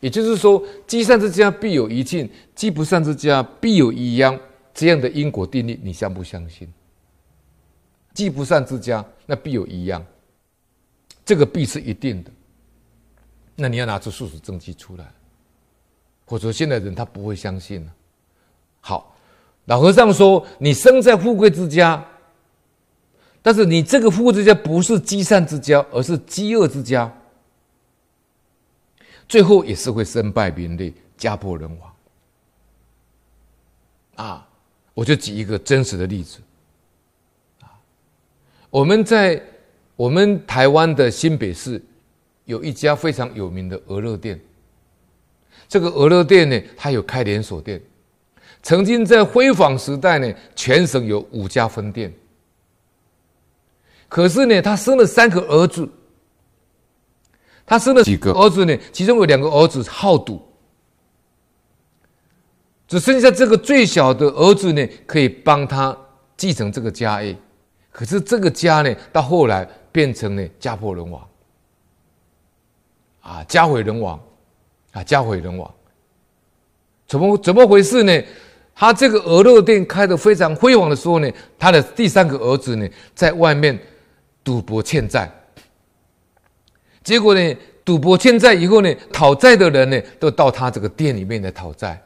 也就是说，积善之家必有余庆，积不善之家必有余殃。这样的因果定律，你相不相信？积不善之家，那必有余殃，这个必是一定的。那你要拿出事实证据出来，或者说现在人他不会相信了。好，老和尚说：“你生在富贵之家，但是你这个富贵之家不是积善之家，而是积恶之家。”最后也是会身败名裂、家破人亡。啊，我就举一个真实的例子。啊，我们在我们台湾的新北市有一家非常有名的鹅肉店。这个鹅肉店呢，它有开连锁店，曾经在辉煌时代呢，全省有五家分店。可是呢，他生了三个儿子。他生了几个儿子呢？其中有两个儿子好赌，只剩下这个最小的儿子呢，可以帮他继承这个家业。可是这个家呢，到后来变成了家破人亡，啊，家毁人亡，啊，家毁人亡。怎么怎么回事呢？他这个鹅肉店开得非常辉煌的时候呢，他的第三个儿子呢，在外面赌博欠债。结果呢，赌博欠债以后呢，讨债的人呢，都到他这个店里面来讨债。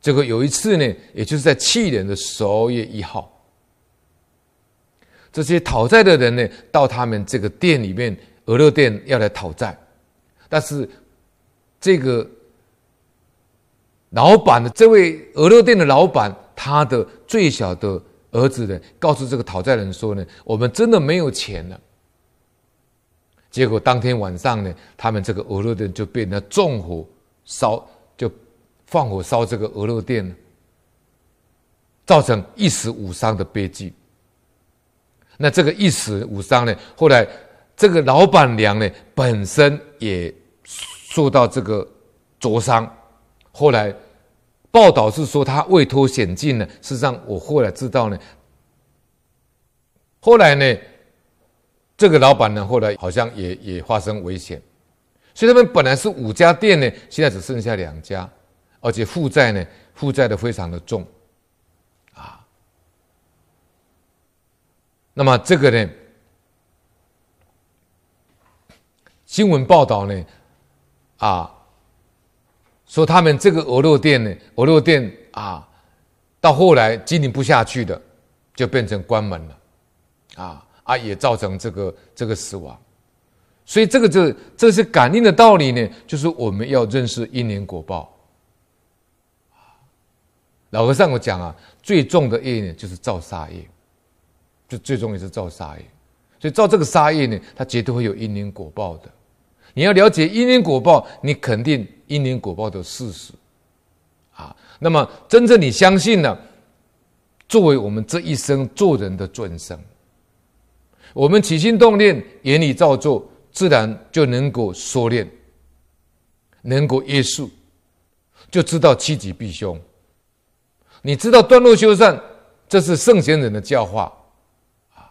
结果有一次呢，也就是在去年的十二月一号，这些讨债的人呢，到他们这个店里面，鹅肉店要来讨债，但是这个老板的这位鹅肉店的老板，他的最小的儿子呢，告诉这个讨债人说呢，我们真的没有钱了。结果当天晚上呢，他们这个鹅肉店就被人家纵火烧，就放火烧这个鹅肉店，造成一死五伤的悲剧。那这个一死五伤呢，后来这个老板娘呢本身也受到这个灼伤，后来报道是说她未脱险境呢。事实上，我后来知道呢，后来呢。这个老板呢，后来好像也也发生危险，所以他们本来是五家店呢，现在只剩下两家，而且负债呢，负债的非常的重，啊，那么这个呢，新闻报道呢，啊，说他们这个鹅肉店呢，鹅肉店啊，到后来经营不下去的，就变成关门了，啊。啊，也造成这个这个死亡，所以这个这这是感应的道理呢，就是我们要认识因缘果报。老和尚我讲啊，最重的业呢，就是造杀业，就最重也是造杀业，所以造这个杀业呢，它绝对会有因缘果报的。你要了解因缘果报，你肯定因缘果报的事实啊。那么真正你相信了，作为我们这一生做人的准绳。我们起心动念，言语造作，自然就能够收敛，能够约束，就知道趋吉避凶。你知道断恶修善，这是圣贤人的教化啊。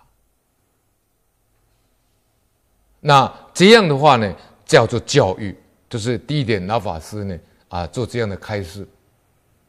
那这样的话呢，叫做教育，就是第一点，老法师呢啊做这样的开示。